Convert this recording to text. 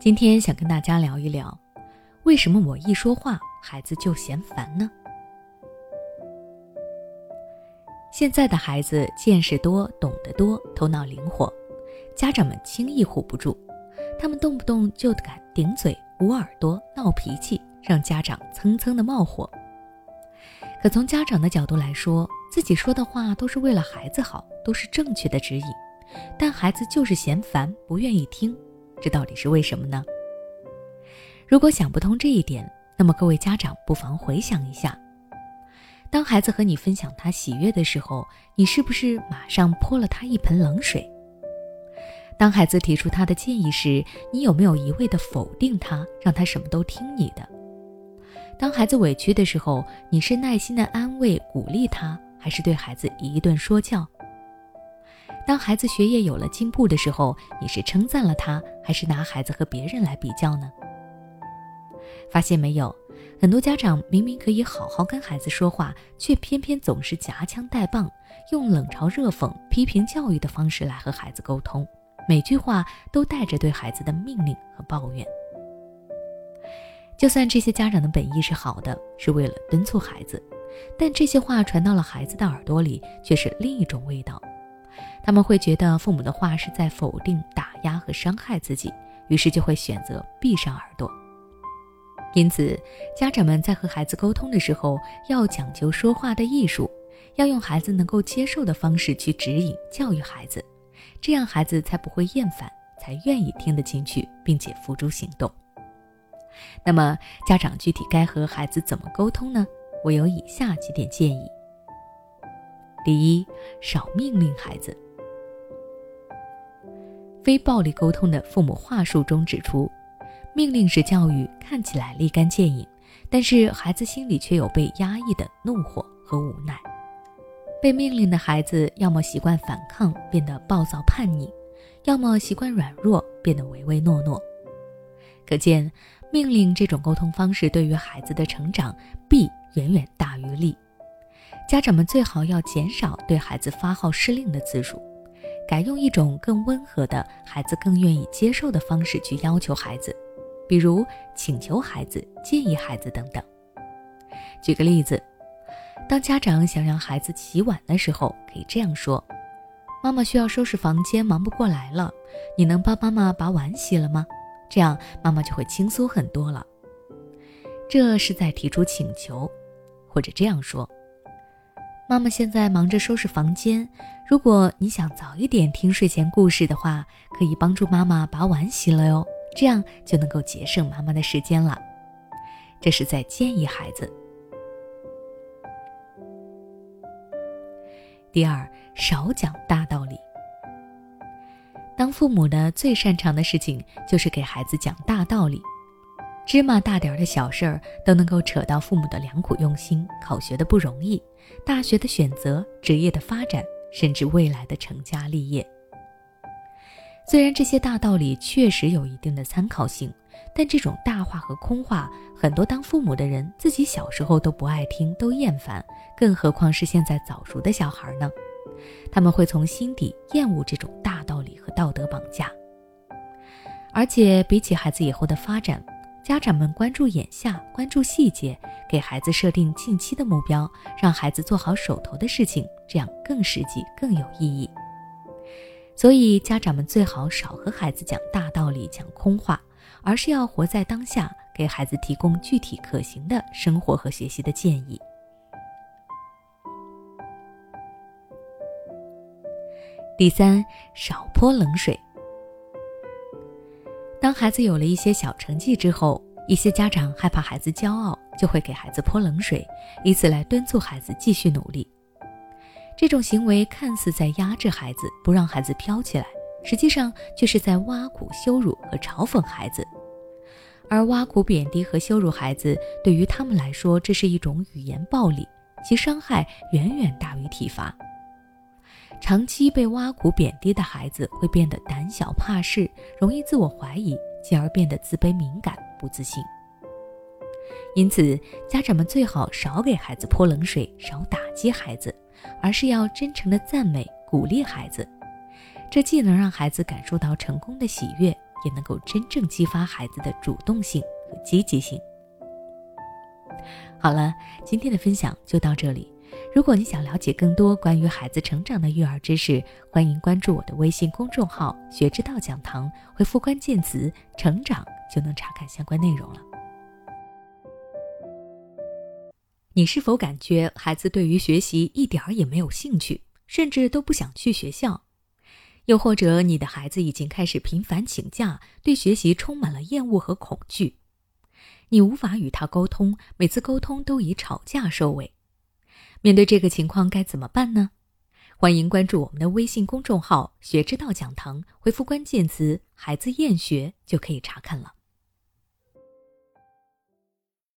今天想跟大家聊一聊，为什么我一说话孩子就嫌烦呢？现在的孩子见识多，懂得多，头脑灵活，家长们轻易唬不住，他们动不动就敢顶嘴、捂耳朵、闹脾气，让家长蹭蹭的冒火。可从家长的角度来说，自己说的话都是为了孩子好，都是正确的指引，但孩子就是嫌烦，不愿意听。这到底是为什么呢？如果想不通这一点，那么各位家长不妨回想一下：当孩子和你分享他喜悦的时候，你是不是马上泼了他一盆冷水？当孩子提出他的建议时，你有没有一味的否定他，让他什么都听你的？当孩子委屈的时候，你是耐心的安慰鼓励他，还是对孩子一顿说教？当孩子学业有了进步的时候，你是称赞了他，还是拿孩子和别人来比较呢？发现没有，很多家长明明可以好好跟孩子说话，却偏偏总是夹枪带棒，用冷嘲热讽、批评教育的方式来和孩子沟通，每句话都带着对孩子的命令和抱怨。就算这些家长的本意是好的，是为了敦促孩子，但这些话传到了孩子的耳朵里，却是另一种味道。他们会觉得父母的话是在否定、打压和伤害自己，于是就会选择闭上耳朵。因此，家长们在和孩子沟通的时候，要讲究说话的艺术，要用孩子能够接受的方式去指引、教育孩子，这样孩子才不会厌烦，才愿意听得进去，并且付诸行动。那么，家长具体该和孩子怎么沟通呢？我有以下几点建议。第一，少命令孩子。非暴力沟通的父母话术中指出，命令式教育看起来立竿见影，但是孩子心里却有被压抑的怒火和无奈。被命令的孩子，要么习惯反抗，变得暴躁叛逆；要么习惯软弱，变得唯唯诺诺。可见，命令这种沟通方式对于孩子的成长弊远远大于利。家长们最好要减少对孩子发号施令的次数，改用一种更温和的、孩子更愿意接受的方式去要求孩子，比如请求孩子、建议孩子等等。举个例子，当家长想让孩子洗碗的时候，可以这样说：“妈妈需要收拾房间，忙不过来了，你能帮妈妈把碗洗了吗？”这样妈妈就会轻松很多了。这是在提出请求，或者这样说。妈妈现在忙着收拾房间，如果你想早一点听睡前故事的话，可以帮助妈妈把碗洗了哟，这样就能够节省妈妈的时间了。这是在建议孩子。第二，少讲大道理。当父母的最擅长的事情就是给孩子讲大道理。芝麻大点儿的小事儿都能够扯到父母的良苦用心、考学的不容易、大学的选择、职业的发展，甚至未来的成家立业。虽然这些大道理确实有一定的参考性，但这种大话和空话，很多当父母的人自己小时候都不爱听、都厌烦，更何况是现在早熟的小孩呢？他们会从心底厌恶这种大道理和道德绑架。而且比起孩子以后的发展，家长们关注眼下，关注细节，给孩子设定近期的目标，让孩子做好手头的事情，这样更实际、更有意义。所以，家长们最好少和孩子讲大道理、讲空话，而是要活在当下，给孩子提供具体可行的生活和学习的建议。第三，少泼冷水。当孩子有了一些小成绩之后，一些家长害怕孩子骄傲，就会给孩子泼冷水，以此来敦促孩子继续努力。这种行为看似在压制孩子，不让孩子飘起来，实际上却是在挖苦、羞辱和嘲讽孩子。而挖苦、贬低和羞辱孩子，对于他们来说，这是一种语言暴力，其伤害远远大于体罚。长期被挖苦贬低的孩子会变得胆小怕事，容易自我怀疑，进而变得自卑敏感、不自信。因此，家长们最好少给孩子泼冷水，少打击孩子，而是要真诚的赞美、鼓励孩子。这既能让孩子感受到成功的喜悦，也能够真正激发孩子的主动性和积极性。好了，今天的分享就到这里。如果你想了解更多关于孩子成长的育儿知识，欢迎关注我的微信公众号“学之道讲堂”，回复关键词“成长”就能查看相关内容了。你是否感觉孩子对于学习一点儿也没有兴趣，甚至都不想去学校？又或者你的孩子已经开始频繁请假，对学习充满了厌恶和恐惧？你无法与他沟通，每次沟通都以吵架收尾。面对这个情况该怎么办呢？欢迎关注我们的微信公众号“学之道讲堂”，回复关键词“孩子厌学”就可以查看了。